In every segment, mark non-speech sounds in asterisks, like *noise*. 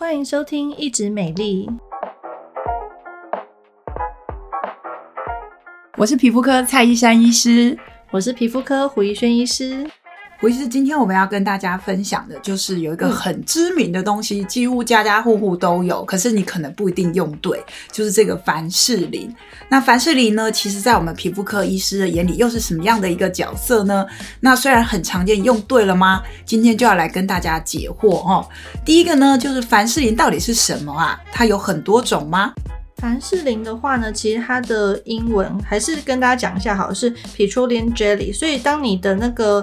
欢迎收听《一直美丽》，我是皮肤科蔡依珊医师，我是皮肤科胡一轩医师。胡医师，今天我们要跟大家分享的就是有一个很知名的东西，嗯、几乎家家户户都有，可是你可能不一定用对，就是这个凡士林。那凡士林呢，其实在我们皮肤科医师的眼里又是什么样的一个角色呢？那虽然很常见，用对了吗？今天就要来跟大家解惑哦。第一个呢，就是凡士林到底是什么啊？它有很多种吗？凡士林的话呢，其实它的英文还是跟大家讲一下好，是 Petroleum Jelly。所以当你的那个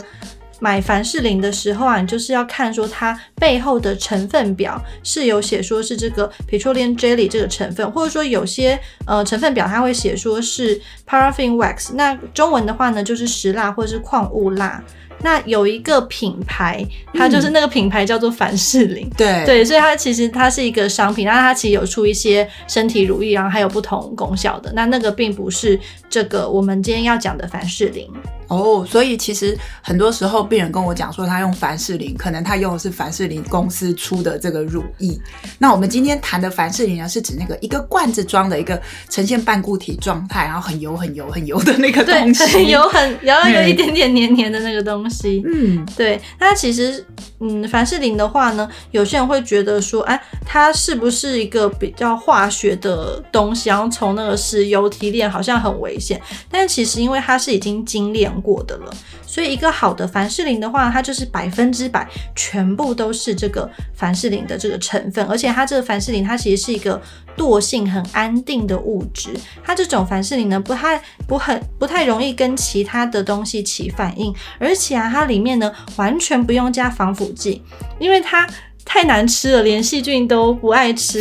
买凡士林的时候啊，你就是要看说它背后的成分表是有写说是这个 petroleum jelly 这个成分，或者说有些呃成分表它会写说是 paraffin wax，那中文的话呢就是石蜡或者是矿物蜡。那有一个品牌，它就是那个品牌叫做凡士林，对、嗯、对，所以它其实它是一个商品，那它其实有出一些身体乳液，然后还有不同功效的。那那个并不是这个我们今天要讲的凡士林。哦，所以其实很多时候病人跟我讲说他用凡士林，可能他用的是凡士林公司出的这个乳液。那我们今天谈的凡士林呢，是指那个一个罐子装的一个呈现半固体状态，然后很油很油很油的那个东西，很油很，然后有一点点黏黏的那个东西。嗯，对。那其实，嗯，凡士林的话呢，有些人会觉得说，哎，它是不是一个比较化学的东西？然后从那个石油提炼，好像很危险。但其实因为它是已经精炼过的了，所以一个好的凡士林的话，它就是百分之百全部都是这个凡士林的这个成分，而且它这个凡士林它其实是一个惰性很安定的物质，它这种凡士林呢不太不很不太容易跟其他的东西起反应，而且啊它里面呢完全不用加防腐剂，因为它。太难吃了，连细菌都不爱吃。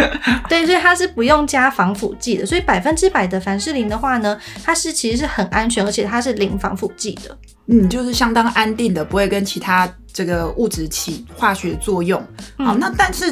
*laughs* 对，所以它是不用加防腐剂的。所以百分之百的凡士林的话呢，它是其实是很安全，而且它是零防腐剂的。嗯，就是相当安定的，不会跟其他这个物质起化学作用。嗯、好，那但是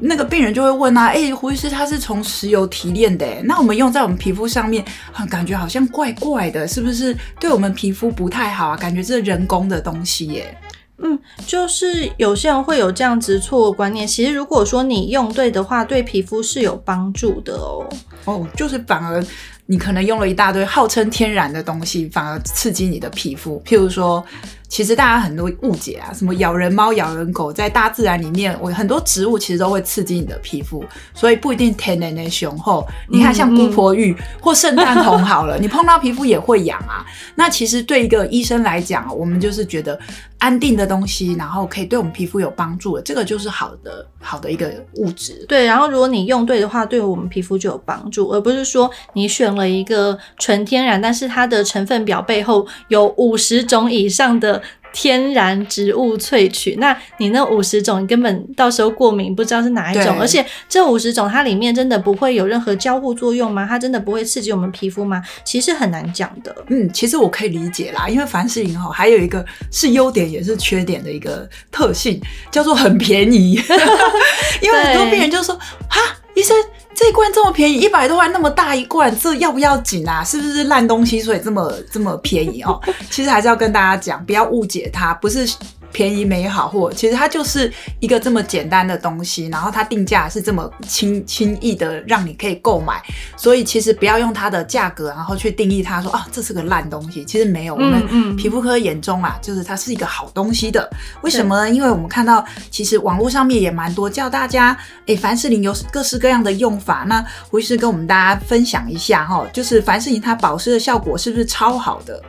那个病人就会问啊，哎、欸，胡医师，它是从石油提炼的，那我们用在我们皮肤上面，感觉好像怪怪的，是不是对我们皮肤不太好啊？感觉这是人工的东西耶。嗯，就是有些人会有这样子错误观念。其实如果说你用对的话，对皮肤是有帮助的哦。哦，就是反而你可能用了一大堆号称天然的东西，反而刺激你的皮肤。譬如说。其实大家很多误解啊，什么咬人猫、咬人狗，在大自然里面，我很多植物其实都会刺激你的皮肤，所以不一定天然的雄厚。你看，像姑婆芋或圣诞红好了，你碰到皮肤也会痒啊。那其实对一个医生来讲，我们就是觉得安定的东西，然后可以对我们皮肤有帮助的，这个就是好的好的一个物质。对，然后如果你用对的话，对我们皮肤就有帮助，而不是说你选了一个纯天然，但是它的成分表背后有五十种以上的。天然植物萃取，那你那五十种，你根本到时候过敏不知道是哪一种，而且这五十种它里面真的不会有任何交互作用吗？它真的不会刺激我们皮肤吗？其实很难讲的。嗯，其实我可以理解啦，因为凡士林哈还有一个是优点也是缺点的一个特性，叫做很便宜。*laughs* 因为很多病人就说哈，医生。这一罐这么便宜，一百多块那么大一罐，这要不要紧啊？是不是烂东西？所以这么这么便宜哦？其实还是要跟大家讲，不要误解它，不是。便宜没好货，其实它就是一个这么简单的东西，然后它定价是这么轻轻易的让你可以购买，所以其实不要用它的价格，然后去定义它说啊，这是个烂东西。其实没有，我们皮肤科眼中啊，就是它是一个好东西的。为什么呢？因为我们看到其实网络上面也蛮多叫大家，哎，凡士林有各式各样的用法。那胡医师跟我们大家分享一下哈，就是凡士林它保湿的效果是不是超好的？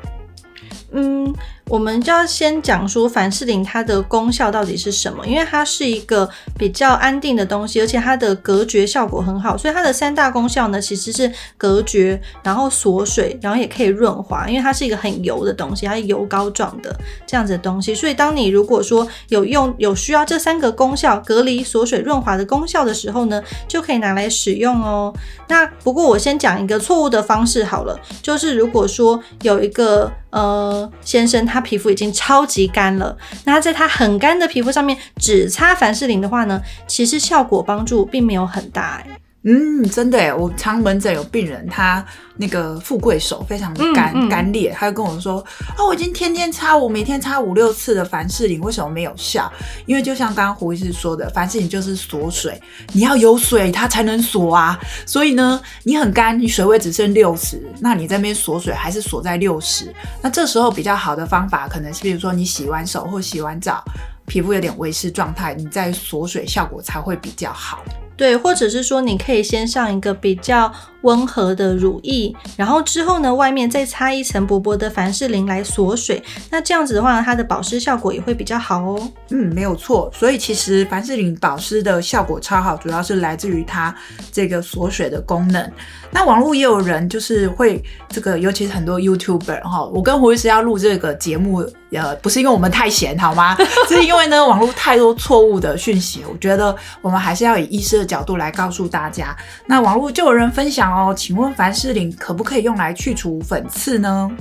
嗯。我们就要先讲说凡士林它的功效到底是什么，因为它是一个比较安定的东西，而且它的隔绝效果很好，所以它的三大功效呢其实是隔绝，然后锁水，然后也可以润滑，因为它是一个很油的东西，它是油膏状的这样子的东西，所以当你如果说有用有需要这三个功效，隔离、锁水、润滑的功效的时候呢，就可以拿来使用哦。那不过我先讲一个错误的方式好了，就是如果说有一个呃先生他。皮肤已经超级干了，那在它很干的皮肤上面只擦凡士林的话呢，其实效果帮助并没有很大哎。嗯，真的耶，我常门诊有病人，他那个富贵手非常的干、嗯嗯、干裂，他就跟我说：“哦，我已经天天擦，我每天擦五六次的凡士林，为什么没有效？因为就像刚刚胡医师说的，凡士林就是锁水，你要有水它才能锁啊。所以呢，你很干，你水位只剩六十，那你在那边锁水还是锁在六十。那这时候比较好的方法，可能是比如说你洗完手或洗完澡，皮肤有点微湿状态，你再锁水效果才会比较好。”对，或者是说，你可以先上一个比较温和的乳液，然后之后呢，外面再擦一层薄薄的凡士林来锁水。那这样子的话呢，它的保湿效果也会比较好哦。嗯，没有错。所以其实凡士林保湿的效果超好，主要是来自于它这个锁水的功能。那网络也有人就是会这个，尤其是很多 YouTuber 哈，我跟胡医师要录这个节目，呃，不是因为我们太闲好吗？*laughs* 是因为呢，网络太多错误的讯息，我觉得我们还是要以医师的角度来告诉大家。那网络就有人分享哦，请问凡士林可不可以用来去除粉刺呢？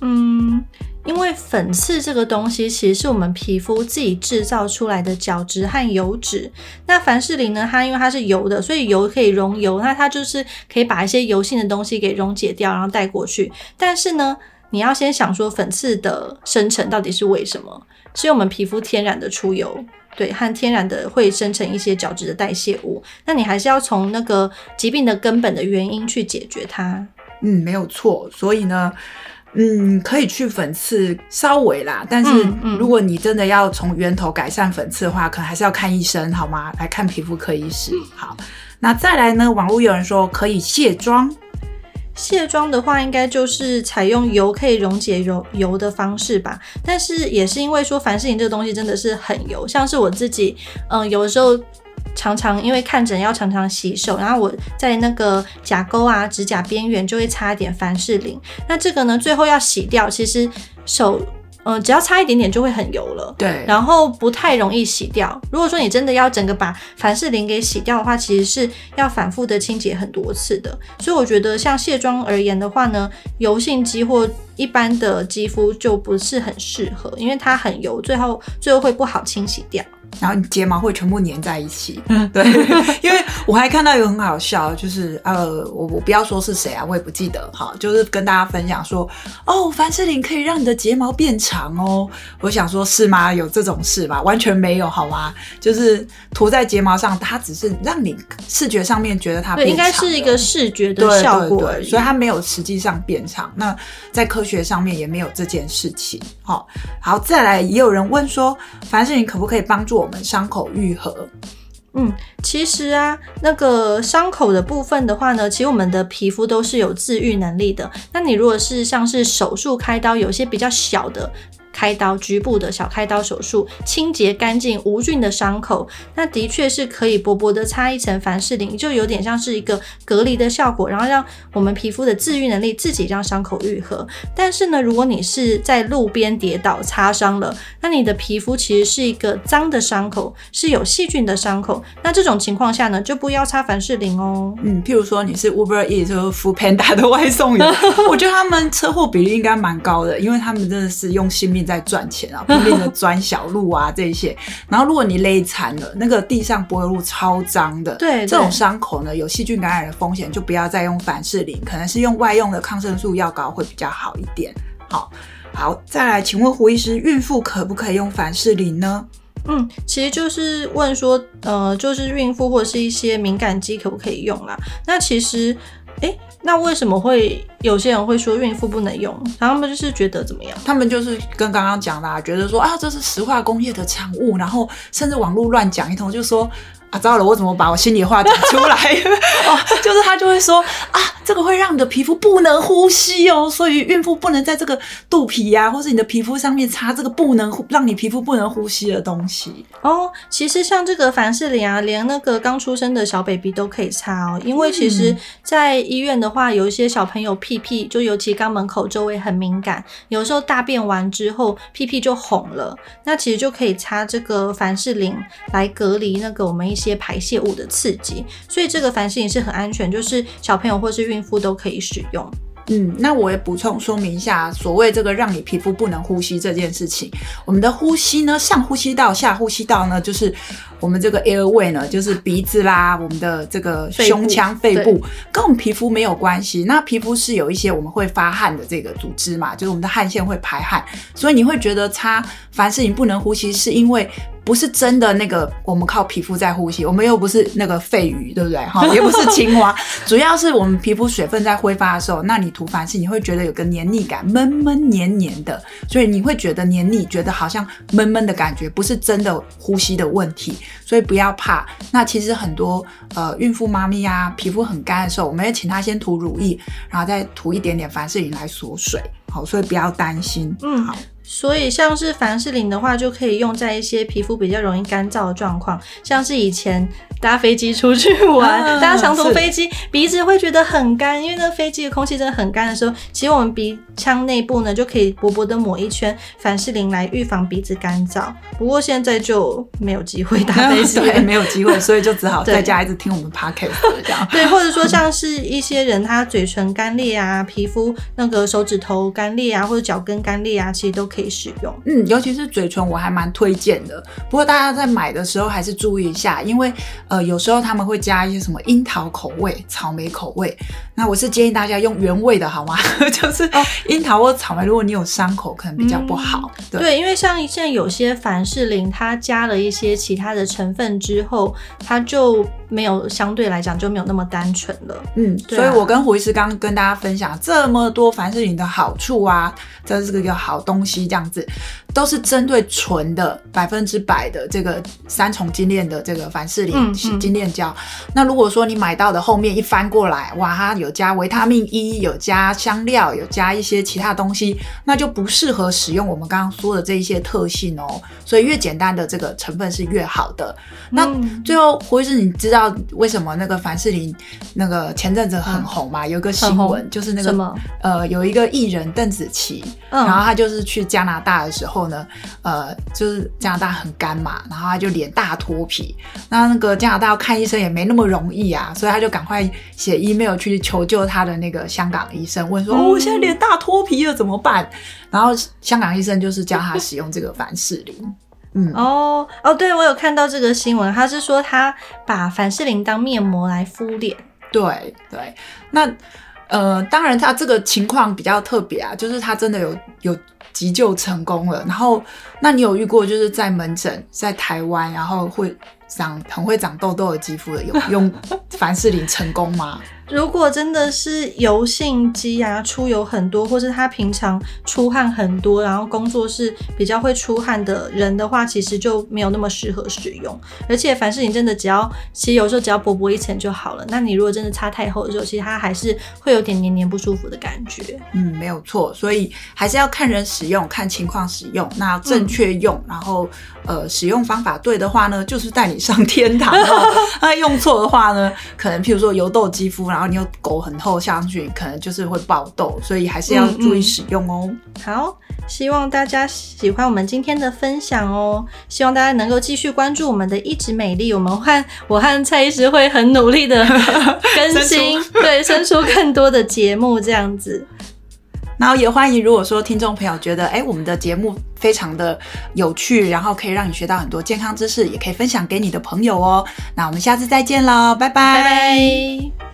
嗯。因为粉刺这个东西其实是我们皮肤自己制造出来的角质和油脂。那凡士林呢，它因为它是油的，所以油可以溶油，那它就是可以把一些油性的东西给溶解掉，然后带过去。但是呢，你要先想说粉刺的生成到底是为什么？是我们皮肤天然的出油，对，和天然的会生成一些角质的代谢物。那你还是要从那个疾病的根本的原因去解决它。嗯，没有错。所以呢。嗯，可以去粉刺稍微啦，但是如果你真的要从源头改善粉刺的话，可能还是要看医生，好吗？来看皮肤科医师。好，那再来呢？网络有人说可以卸妆，卸妆的话，应该就是采用油可以溶解油油的方式吧。但是也是因为说凡士林这个东西真的是很油，像是我自己，嗯，有的时候。常常因为看诊要常常洗手，然后我在那个甲沟啊、指甲边缘就会擦一点凡士林。那这个呢，最后要洗掉，其实手嗯、呃，只要擦一点点就会很油了。对，然后不太容易洗掉。如果说你真的要整个把凡士林给洗掉的话，其实是要反复的清洁很多次的。所以我觉得像卸妆而言的话呢，油性肌或一般的肌肤就不是很适合，因为它很油，最后最后会不好清洗掉。然后你睫毛会全部粘在一起，*laughs* 对，*laughs* 因为我还看到一个很好笑，就是呃，我我不要说是谁啊，我也不记得哈，就是跟大家分享说，哦，凡士林可以让你的睫毛变长哦。我想说，是吗？有这种事吧？完全没有，好吗？就是涂在睫毛上，它只是让你视觉上面觉得它变长，应该是一个视觉的效果对，所以它没有实际上变长。那在科学上面也没有这件事情。好，好，再来，也有人问说，凡士林可不可以帮助我们伤口愈合？嗯，其实啊，那个伤口的部分的话呢，其实我们的皮肤都是有自愈能力的。那你如果是像是手术开刀，有些比较小的。开刀局部的小开刀手术，清洁干净无菌的伤口，那的确是可以薄薄的擦一层凡士林，就有点像是一个隔离的效果，然后让我们皮肤的自愈能力自己让伤口愈合。但是呢，如果你是在路边跌倒擦伤了，那你的皮肤其实是一个脏的伤口，是有细菌的伤口，那这种情况下呢，就不要擦凡士林哦。嗯，譬如说你是 Uber Eats 或 Foodpanda 的外送员，*laughs* 我觉得他们车祸比例应该蛮高的，因为他们真的是用性命。在赚钱啊，拼命的钻小路啊，这些。然后如果你勒残了，那个地上柏油路超脏的，对，对，这种伤口呢，有细菌感染的风险，就不要再用凡士林，可能是用外用的抗生素药膏会比较好一点。好，好，再来，请问胡医师，孕妇可不可以用凡士林呢？嗯，其实就是问说，呃，就是孕妇或者是一些敏感肌可不可以用啦？那其实，诶。那为什么会有些人会说孕妇不能用？然后他们就是觉得怎么样？他们就是跟刚刚讲的，觉得说啊，这是石化工业的产物，然后甚至网络乱讲一通，就说。啊，糟了！我怎么把我心里话讲出来？*laughs* 哦，就是他就会说啊，这个会让你的皮肤不能呼吸哦，所以孕妇不能在这个肚皮呀、啊，或是你的皮肤上面擦这个不能让你皮肤不能呼吸的东西哦。其实像这个凡士林啊，连那个刚出生的小 baby 都可以擦哦，因为其实在医院的话，有一些小朋友屁屁就尤其肛门口周围很敏感，有时候大便完之后屁屁就红了，那其实就可以擦这个凡士林来隔离那个我们一。一些排泄物的刺激，所以这个凡士林是很安全，就是小朋友或是孕妇都可以使用。嗯，那我也补充说明一下，所谓这个让你皮肤不能呼吸这件事情，我们的呼吸呢，上呼吸道、下呼吸道呢，就是我们这个 airway 呢，就是鼻子啦，我们的这个胸腔、肺部，肺部跟我们皮肤没有关系。那皮肤是有一些我们会发汗的这个组织嘛，就是我们的汗腺会排汗，所以你会觉得擦凡士林不能呼吸，是因为。不是真的那个，我们靠皮肤在呼吸，我们又不是那个肺鱼，对不对？哈，*laughs* 也不是青蛙，主要是我们皮肤水分在挥发的时候，那你涂凡士林，你会觉得有个黏腻感，闷闷黏黏的，所以你会觉得黏腻，觉得好像闷闷的感觉，不是真的呼吸的问题，所以不要怕。那其实很多呃孕妇妈咪呀，皮肤很干的时候，我们要请她先涂乳液，然后再涂一点点凡士林来锁水，好，所以不要担心。嗯，好。所以，像是凡士林的话，就可以用在一些皮肤比较容易干燥的状况，像是以前搭飞机出去玩，啊、搭长途飞机，鼻子会觉得很干，因为那飞机的空气真的很干的时候，其实我们鼻腔内部呢就可以薄薄的抹一圈凡士林来预防鼻子干燥。不过现在就没有机会搭飞机，*laughs* 对，没有机会，所以就只好 *laughs* 在家一直听我们 podcast 这样。对，或者说像是一些人他嘴唇干裂啊，皮肤那个手指头干裂啊，或者脚跟干裂啊，其实都可以。可以使用，嗯，尤其是嘴唇，我还蛮推荐的。不过大家在买的时候还是注意一下，因为呃，有时候他们会加一些什么樱桃口味、草莓口味。那我是建议大家用原味的，好吗？*laughs* 就是樱桃或草莓，如果你有伤口，可能比较不好。嗯、对，对，因为像现在有些凡士林，它加了一些其他的成分之后，它就没有相对来讲就没有那么单纯了。嗯，啊、所以我跟胡医师刚刚跟大家分享这么多凡士林的好处啊，这是个好东西。这样子都是针对纯的百分之百的这个三重精炼的这个凡士林精炼胶。那如果说你买到的后面一翻过来，哇，它有加维他命 E，有加香料，有加一些其他东西，那就不适合使用我们刚刚说的这一些特性哦。所以越简单的这个成分是越好的。那最后胡医师，你知道为什么那个凡士林那个前阵子很红嘛？有一个新闻就是那个呃，有一个艺人邓紫棋，然后她就是去加拿大的时候呢，呃，就是加拿大很干嘛，然后她就脸大脱皮，那那个加拿大要看医生也没那么容易啊，所以她就赶快写 email 去求救她的那个香港医生，问说：“哦，我现在脸大脱皮了怎么办？”然后香港医生就是教她使用这个凡士林。嗯，哦哦，对，我有看到这个新闻，他是说他把凡士林当面膜来敷脸。对对，那呃，当然他这个情况比较特别啊，就是他真的有有。急救成功了，然后那你有遇过就是在门诊在台湾，然后会长很会长痘痘的肌肤的，有 *laughs* 用凡士林成功吗？如果真的是油性肌啊，出油很多，或是他平常出汗很多，然后工作是比较会出汗的人的话，其实就没有那么适合使用。而且凡士林真的只要，其实有时候只要薄薄一层就好了。那你如果真的擦太厚的时候，其实它还是会有点黏黏不舒服的感觉。嗯，没有错，所以还是要看人使用，看情况使用，那正确用，嗯、然后呃使用方法对的话呢，就是带你上天堂。*laughs* 那用错的话呢，可能譬如说油痘肌肤然后你又狗很厚上去，可能就是会爆痘，所以还是要注意使用哦。嗯嗯、好，希望大家喜欢我们今天的分享哦。希望大家能够继续关注我们的一直美丽，我们和我和蔡医师会很努力的更新，*laughs* 出对，生出更多的节目这样子。那也欢迎，如果说听众朋友觉得哎，我们的节目非常的有趣，然后可以让你学到很多健康知识，也可以分享给你的朋友哦。那我们下次再见喽，拜拜。